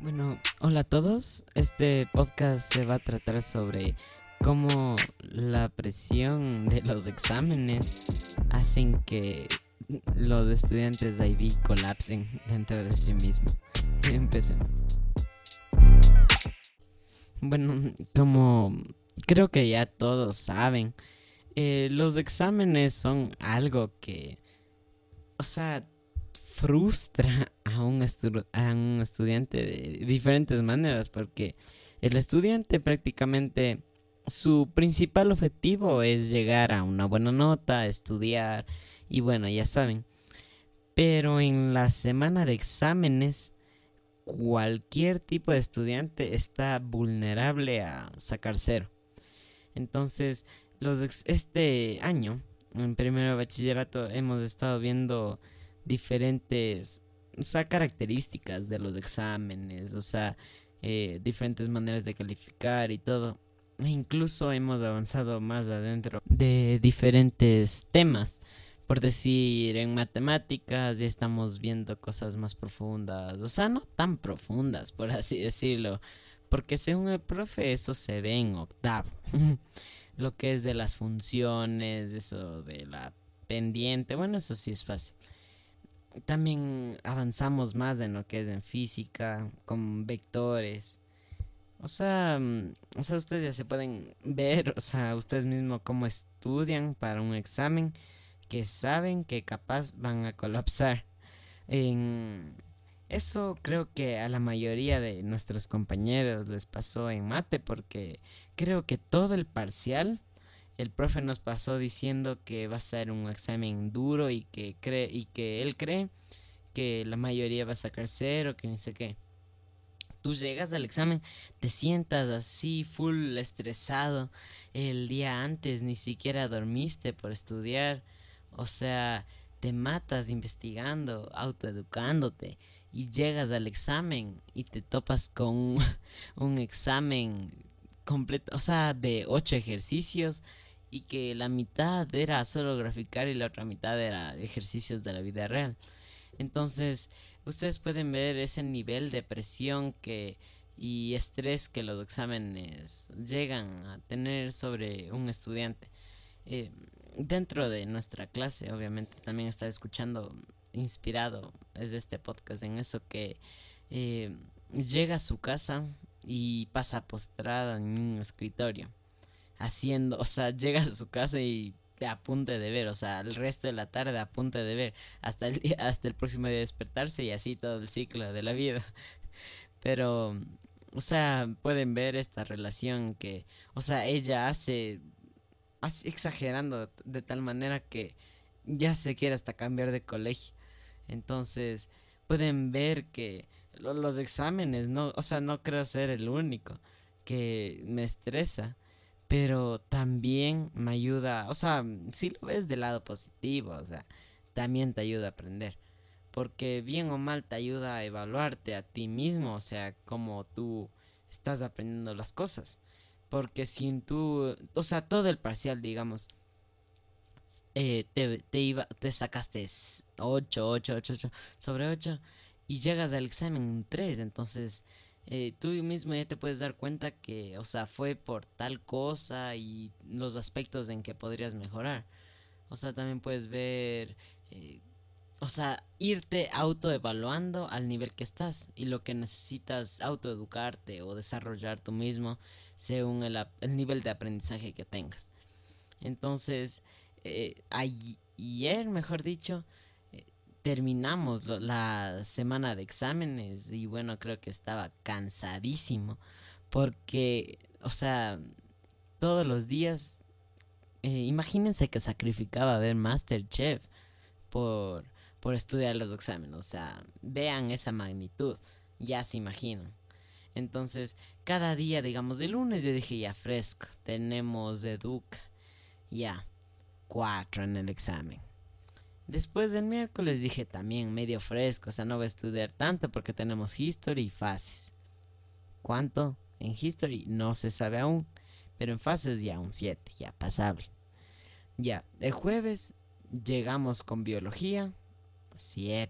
Bueno, hola a todos. Este podcast se va a tratar sobre cómo la presión de los exámenes hacen que los estudiantes de IB colapsen dentro de sí mismos. Empecemos. Bueno, como creo que ya todos saben, eh, los exámenes son algo que, o sea, frustra a un, a un estudiante de diferentes maneras, porque el estudiante prácticamente su principal objetivo es llegar a una buena nota, estudiar y bueno, ya saben. Pero en la semana de exámenes, cualquier tipo de estudiante está vulnerable a sacar cero. Entonces, los este año, en primero de bachillerato, hemos estado viendo diferentes, o sea, características de los exámenes, o sea, eh, diferentes maneras de calificar y todo. E incluso hemos avanzado más adentro de diferentes temas. Por decir, en matemáticas ya estamos viendo cosas más profundas, o sea, no tan profundas, por así decirlo, porque según el profe eso se ve en octavo. Lo que es de las funciones, eso de la pendiente, bueno, eso sí es fácil también avanzamos más en lo que es en física, con vectores. O sea, mm, o sea, ustedes ya se pueden ver, o sea, ustedes mismos cómo estudian para un examen que saben que capaz van a colapsar. En eso creo que a la mayoría de nuestros compañeros les pasó en mate porque creo que todo el parcial el profe nos pasó diciendo que va a ser un examen duro y que cree y que él cree que la mayoría va a sacar cero, que ni sé qué. Tú llegas al examen, te sientas así full estresado el día antes, ni siquiera dormiste por estudiar, o sea, te matas investigando, autoeducándote y llegas al examen y te topas con un, examen completo, o sea, de ocho ejercicios y que la mitad era solo graficar y la otra mitad era ejercicios de la vida real. Entonces, ustedes pueden ver ese nivel de presión que y estrés que los exámenes llegan a tener sobre un estudiante. Eh, dentro de nuestra clase, obviamente, también estaba escuchando, inspirado, es de este podcast, en eso que eh, llega a su casa y pasa postrada en un escritorio haciendo, o sea, llega a su casa y te apunte de ver, o sea, el resto de la tarde apunte de ver, hasta el día, hasta el próximo día de despertarse y así todo el ciclo de la vida. Pero, o sea, pueden ver esta relación que, o sea, ella hace, hace exagerando de tal manera que ya se quiere hasta cambiar de colegio. Entonces, pueden ver que los exámenes, no, o sea, no creo ser el único que me estresa pero también me ayuda, o sea, si lo ves del lado positivo, o sea, también te ayuda a aprender. Porque bien o mal te ayuda a evaluarte a ti mismo, o sea, como tú estás aprendiendo las cosas. Porque sin tú, o sea, todo el parcial, digamos, eh, te, te, iba, te sacaste 8, 8, 8, 8 sobre 8 y llegas al examen 3, entonces eh, tú mismo ya te puedes dar cuenta que, o sea, fue por tal cosa y los aspectos en que podrías mejorar. O sea, también puedes ver, eh, o sea, irte autoevaluando al nivel que estás y lo que necesitas autoeducarte o desarrollar tú mismo según el, el nivel de aprendizaje que tengas. Entonces, eh, ayer, mejor dicho, terminamos la semana de exámenes y bueno, creo que estaba cansadísimo porque, o sea, todos los días, eh, imagínense que sacrificaba ver Masterchef por, por estudiar los exámenes, o sea, vean esa magnitud, ya se imaginan. Entonces, cada día, digamos, de lunes yo dije, ya fresco, tenemos Educa, ya, cuatro en el examen Después del miércoles dije también medio fresco, o sea, no voy a estudiar tanto porque tenemos History y Fases. ¿Cuánto? En History no se sabe aún, pero en Fases ya un 7, ya pasable. Ya, el jueves llegamos con Biología, 7.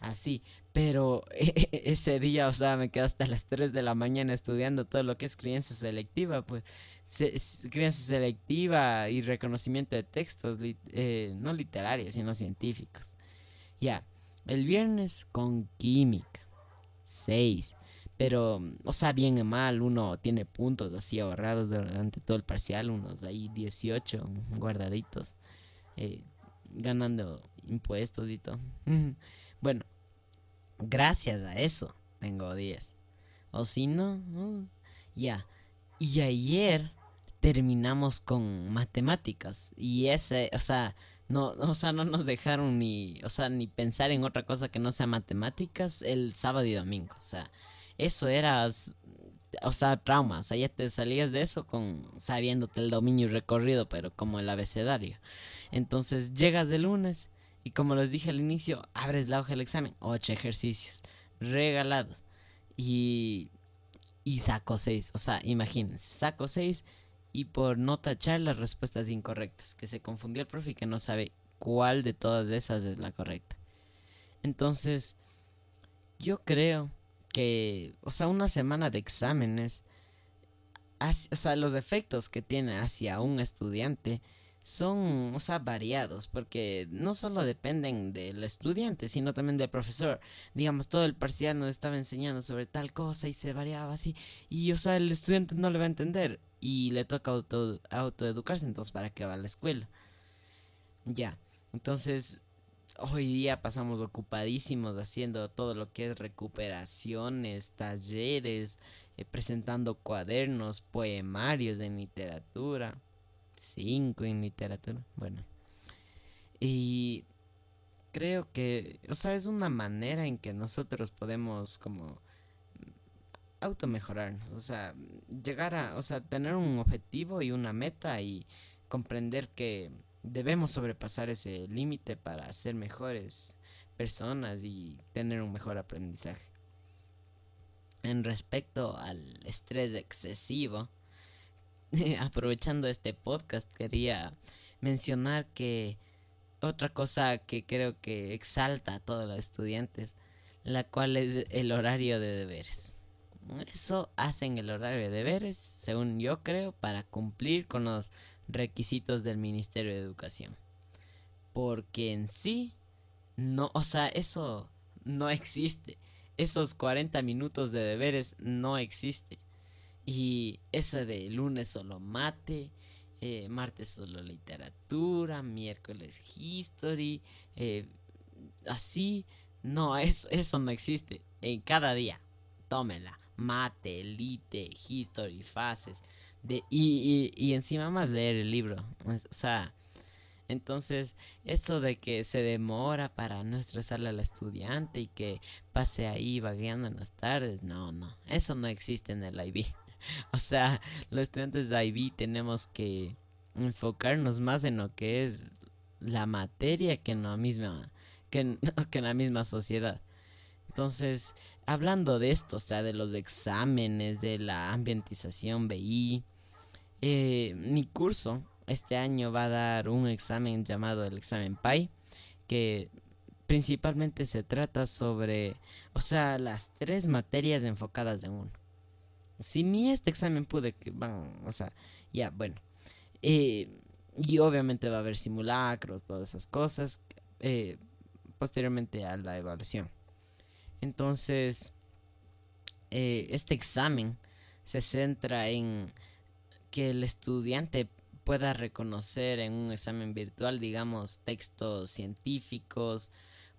así. Pero ese día, o sea, me quedé hasta las 3 de la mañana estudiando todo lo que es crianza selectiva, pues crianza selectiva y reconocimiento de textos, eh, no literarios, sino científicos. Ya, el viernes con química, 6. Pero, o sea, bien y mal, uno tiene puntos así ahorrados durante todo el parcial, unos ahí 18 guardaditos, eh, ganando impuestos y todo. bueno, gracias a eso tengo 10. O si no, ya. Y ayer terminamos con matemáticas. Y ese, o sea, no, o sea, no nos dejaron ni, o sea, ni pensar en otra cosa que no sea matemáticas el sábado y domingo. O sea, eso era, o sea, trauma. O sea, ya te salías de eso con sabiéndote el dominio y recorrido, pero como el abecedario. Entonces llegas de lunes y como les dije al inicio, abres la hoja del examen, ocho ejercicios regalados. Y, y saco seis. O sea, imagínense, saco seis y por no tachar las respuestas incorrectas, que se confundió el profe y que no sabe cuál de todas esas es la correcta. Entonces, yo creo que, o sea, una semana de exámenes, o sea, los efectos que tiene hacia un estudiante son, o sea, variados, porque no solo dependen del estudiante, sino también del profesor. Digamos, todo el parcial nos estaba enseñando sobre tal cosa y se variaba así, y, o sea, el estudiante no le va a entender y le toca auto, autoeducarse, entonces, ¿para qué va a la escuela? Ya, entonces, hoy día pasamos ocupadísimos haciendo todo lo que es recuperaciones, talleres, eh, presentando cuadernos, poemarios en literatura cinco en literatura. Bueno. Y creo que, o sea, es una manera en que nosotros podemos como automejorar, o sea, llegar a, o sea, tener un objetivo y una meta y comprender que debemos sobrepasar ese límite para ser mejores personas y tener un mejor aprendizaje. En respecto al estrés excesivo, aprovechando este podcast, quería mencionar que otra cosa que creo que exalta a todos los estudiantes, la cual es el horario de deberes. Eso hacen el horario de deberes, según yo creo, para cumplir con los requisitos del Ministerio de Educación. Porque en sí, no, o sea, eso no existe. Esos 40 minutos de deberes no existen. Y esa de lunes solo mate, eh, martes solo literatura, miércoles history, eh, así. No, eso, eso no existe. En cada día, tómela. Mate, lite, history, fases. De, y, y, y encima más leer el libro. O sea, entonces, eso de que se demora para no estresarle al estudiante y que pase ahí vagueando en las tardes, no, no, eso no existe en el IB. o sea, los estudiantes de IB tenemos que enfocarnos más en lo que es la materia que en la misma que en, la misma sociedad. Entonces, hablando de esto, o sea, de los exámenes, de la ambientización BI, eh, mi curso este año va a dar un examen llamado el examen PAI, que principalmente se trata sobre, o sea, las tres materias enfocadas en uno. Si ni este examen pude, que van, o sea, ya, bueno. Eh, y obviamente va a haber simulacros, todas esas cosas, eh, posteriormente a la evaluación. Entonces, eh, este examen se centra en que el estudiante pueda reconocer en un examen virtual, digamos, textos científicos,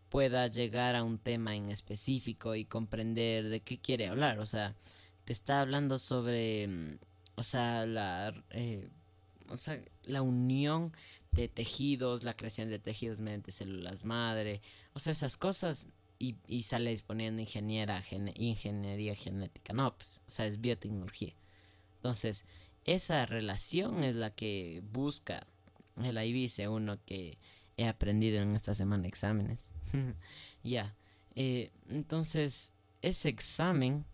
pueda llegar a un tema en específico y comprender de qué quiere hablar. O sea, te está hablando sobre, mm, o sea, la, eh, o sea, la unión de tejidos, la creación de tejidos mediante células madre, o sea, esas cosas y, y sale disponiendo ingeniera, ingeniería genética, no, pues, o sea, es biotecnología. Entonces, esa relación es la que busca el IB según lo que he aprendido en esta semana exámenes. ya, eh, entonces, ese examen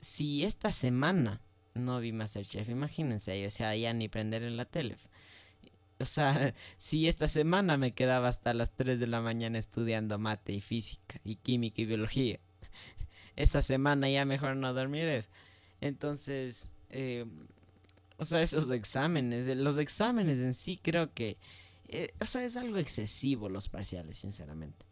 si esta semana no vi Masterchef, imagínense, o sea, ya ni prender en la tele. o sea, si esta semana me quedaba hasta las 3 de la mañana estudiando mate y física y química y biología. Esta semana ya mejor no dormiré. Entonces, eh, o sea, esos exámenes, los exámenes en sí creo que, eh, o sea, es algo excesivo los parciales, sinceramente.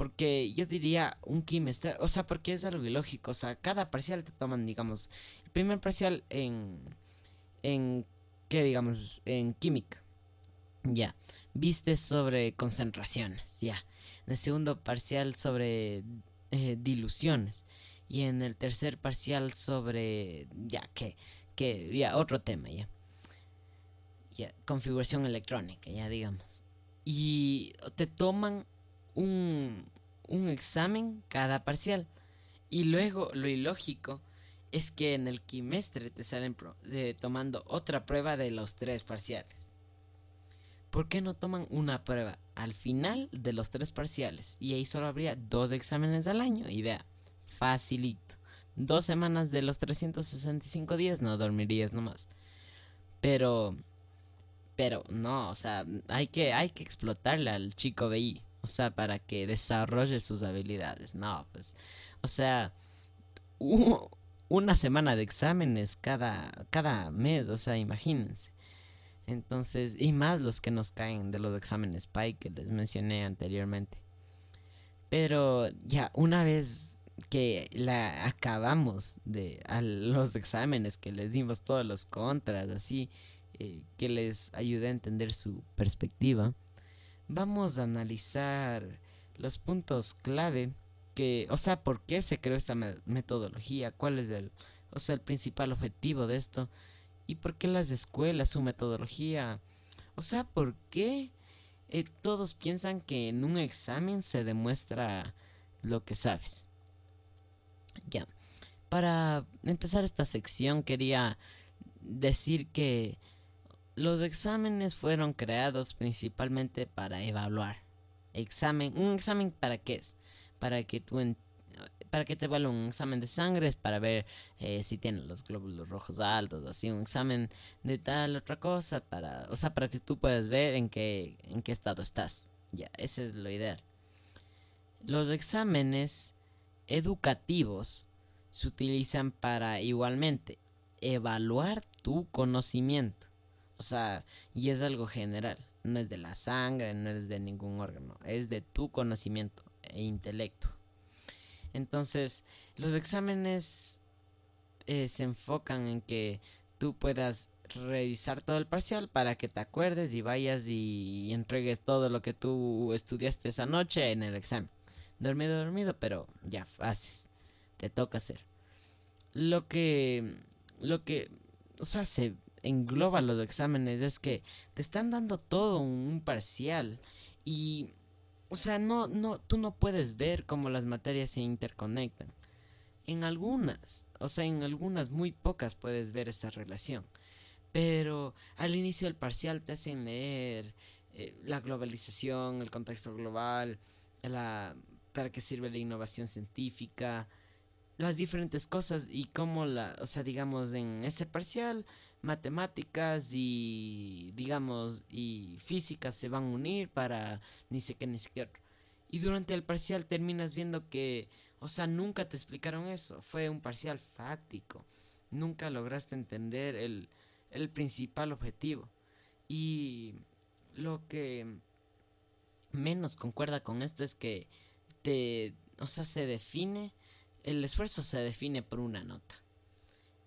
Porque yo diría un quimestre, o sea, porque es algo ilógico, o sea, cada parcial te toman, digamos, el primer parcial en, en, ¿qué digamos? En química ya. Viste sobre concentraciones. Ya. En el segundo parcial sobre eh, diluciones. Y en el tercer parcial sobre. Ya, que. que ya, otro tema, ya. Ya. Configuración electrónica, ya digamos. Y te toman un, un examen cada parcial. Y luego lo ilógico es que en el quimestre te salen tomando otra prueba de los tres parciales. ¿por qué no toman una prueba al final de los tres parciales? Y ahí solo habría dos exámenes al año. Y vea, facilito. Dos semanas de los 365 días no dormirías nomás. Pero, pero no, o sea, hay que, hay que explotarle al chico BI. O sea, para que desarrolle sus habilidades. No, pues, o sea, una semana de exámenes cada, cada mes, o sea, imagínense. Entonces, y más los que nos caen de los exámenes PAI que les mencioné anteriormente. Pero ya una vez que la acabamos de los exámenes, que les dimos todos los contras, así, eh, que les ayude a entender su perspectiva, vamos a analizar los puntos clave que, o sea, por qué se creó esta metodología, cuál es el, o sea, el principal objetivo de esto ¿Y por qué las escuelas, su metodología? O sea, ¿por qué eh, todos piensan que en un examen se demuestra lo que sabes? Ya. Para empezar esta sección quería decir que los exámenes fueron creados principalmente para evaluar. Examen, ¿un examen para qué es? Para que tú para que te valga un examen de sangre es para ver eh, si tienes los glóbulos rojos altos, así un examen de tal otra cosa para, o sea, para que tú puedas ver en qué en qué estado estás. Ya, ese es lo ideal. Los exámenes educativos se utilizan para igualmente evaluar tu conocimiento. O sea, y es algo general, no es de la sangre, no es de ningún órgano, es de tu conocimiento e intelecto. Entonces, los exámenes eh, se enfocan en que tú puedas revisar todo el parcial para que te acuerdes y vayas y, entregues todo lo que tú estudiaste esa noche en el examen. Dormido, dormido, pero ya haces. Te toca hacer. Lo que, lo que, o sea, se engloba los exámenes es que te están dando todo un parcial y o sea, no, no, tú no puedes ver cómo las materias se interconectan. En algunas, o sea, en algunas muy pocas puedes ver esa relación. Pero al inicio del parcial te hacen leer eh, la globalización, el contexto global, la, para qué sirve la innovación científica, las diferentes cosas y cómo la, o sea, digamos, en ese parcial matemáticas y digamos y física se van a unir para ni sé qué ni sé qué. Y durante el parcial terminas viendo que, o sea, nunca te explicaron eso, fue un parcial fáctico. Nunca lograste entender el, el principal objetivo. Y lo que menos concuerda con esto es que te, o sea, se define, el esfuerzo se define por una nota.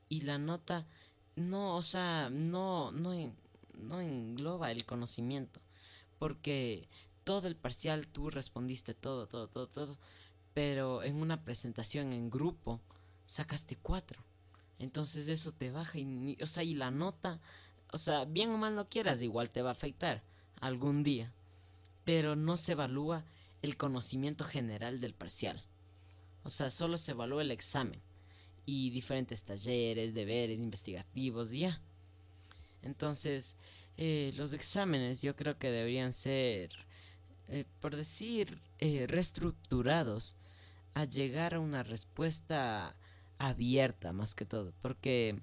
Y la nota no, o sea, no, no, no engloba el conocimiento. Porque todo el parcial tú respondiste todo, todo, todo, todo. Pero en una presentación en grupo sacaste cuatro. Entonces eso te baja y, o sea, y la nota, o sea, bien o mal no quieras, igual te va a afectar algún día. Pero no se evalúa el conocimiento general del parcial. O sea, solo se evalúa el examen y diferentes talleres, deberes investigativos ya. Entonces, eh, los exámenes yo creo que deberían ser, eh, por decir, eh, reestructurados a llegar a una respuesta abierta más que todo. Porque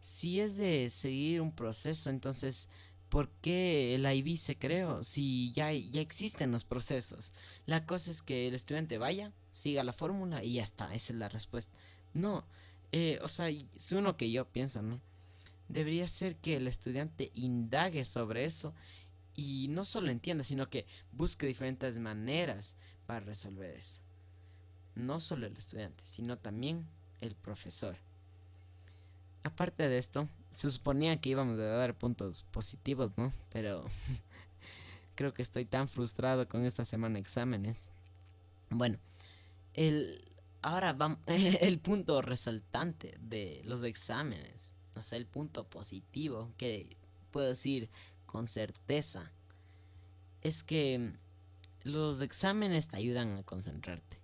si es de seguir un proceso, entonces ¿por qué el IB se creó si ya, ya existen los procesos? La cosa es que el estudiante vaya, siga la fórmula y ya está, esa es la respuesta. No, eh, o sea, es uno que yo pienso, ¿no? Debería ser que el estudiante indague sobre eso y no solo entienda, sino que busque diferentes maneras para resolver eso. No solo el estudiante, sino también el profesor. Aparte de esto, se suponía que íbamos a dar puntos positivos, ¿no? Pero creo que estoy tan frustrado con esta semana de exámenes. Bueno, el ahora vamos el punto resaltante de los exámenes, o sea, el punto positivo que puedo decir con certeza es que los exámenes te ayudan a concentrarte.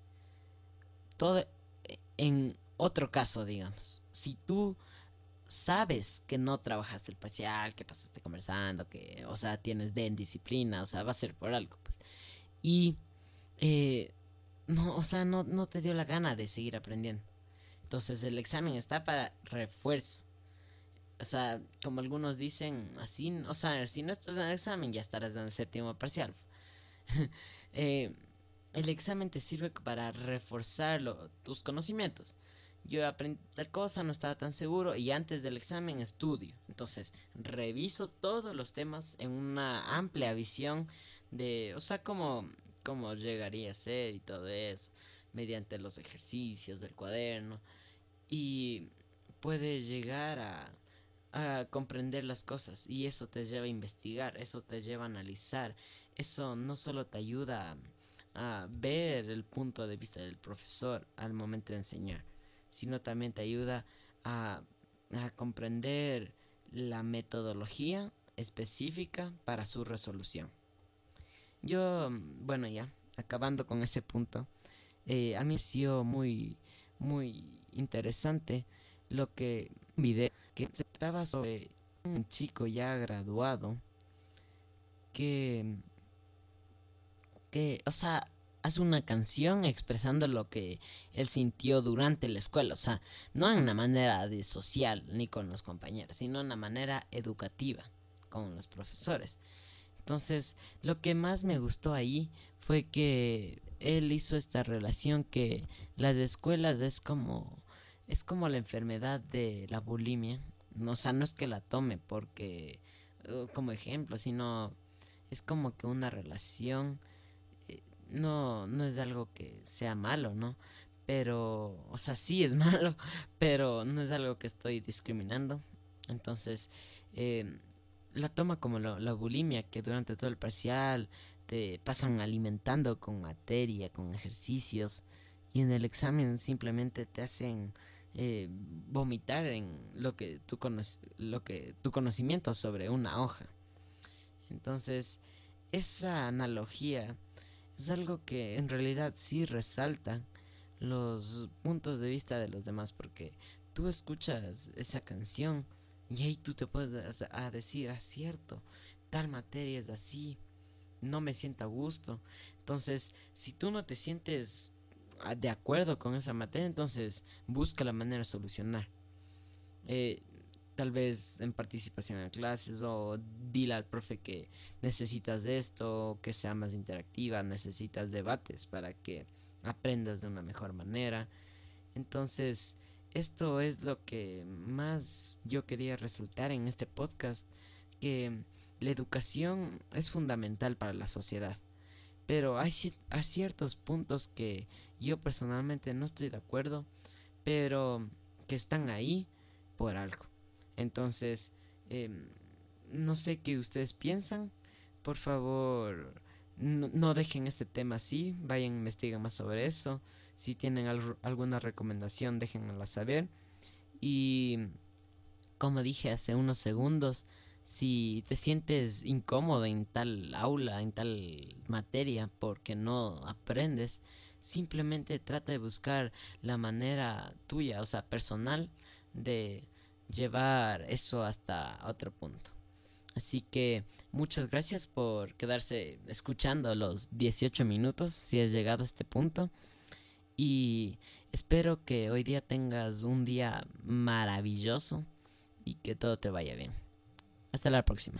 Todo en otro caso, digamos, si tú sabes que no trabajaste el parcial, que pasaste conversando, que, o sea, tienes de en disciplina, o sea, va a ser por algo, pues. Y, eh, no, o sea, no, no te dio la gana de seguir aprendiendo. Entonces el examen está para refuerzo. O sea, como algunos dicen, así, o sea, si no estás en el examen, ya estarás en el séptimo parcial. Eh, el examen te sirve para reforzar tus conocimientos yo aprendí tal cosa, no estaba tan seguro y antes del examen estudio. Entonces, reviso todos los temas en una amplia visión de, o sea, cómo, cómo llegaría a ser y todo eso, mediante los ejercicios del cuaderno. Y puede llegar a, a comprender las cosas y eso te lleva a investigar, eso te lleva a analizar, eso no solo te ayuda a ver el punto de vista del profesor al momento de enseñar, sino también te ayuda a, comprender la metodología específica para su resolución. Yo, bueno, ya, acabando con ese punto, eh, a mí me pareció muy, muy interesante lo que vi que se trataba sobre un chico ya graduado que, que, o sea, hace una canción expresando lo que él sintió durante la escuela, o sea, no en una manera de social ni con los compañeros, sino en una manera educativa con los profesores. Entonces, lo que más me gustó ahí fue que él hizo esta relación que las escuelas es como es como la enfermedad de la bulimia, o sea, no es que la tome porque uh, como ejemplo, sino es como que una relación no, no es algo que sea malo, ¿no? Pero, o sea, sí es malo, pero no es algo que estoy discriminando. Entonces, eh, la toma como la bulimia, que durante todo el parcial te pasan alimentando con materia, con ejercicios, y en el examen simplemente te hacen eh, vomitar en lo que, tu lo que tu conocimiento sobre una hoja. Entonces, esa analogía es algo que en realidad sí resalta los puntos de vista de los demás porque tú escuchas esa canción y ahí tú te puedes a decir, ah, cierto, tal materia es así, no me siento a gusto. Entonces, si tú no te sientes ah, de acuerdo con esa materia, entonces busca la manera de solucionar. Eh, tal vez en participación en clases o dile al profe que necesitas de esto, que sea más interactiva, necesitas debates para que aprendas de una mejor manera. Entonces, esto es lo que más yo quería resaltar en este podcast, que la educación es fundamental para la sociedad. Pero hay, hay ciertos puntos que yo personalmente no estoy de acuerdo, pero que están ahí por algo. Entonces, em, no sé qué ustedes piensan. Por favor, no, dejen este tema así. Vayan, investiguen más sobre eso. Si tienen alguna recomendación, déjenmela saber. Y como dije hace unos segundos, si te sientes incómodo en tal aula, en tal materia, porque no aprendes, simplemente trata de buscar la manera tuya, o sea, personal, de llevar eso hasta otro punto. Así que muchas gracias por quedarse escuchando los 18 minutos si has llegado a este punto. Y espero que hoy día tengas un día maravilloso y que todo te vaya bien. Hasta la próxima.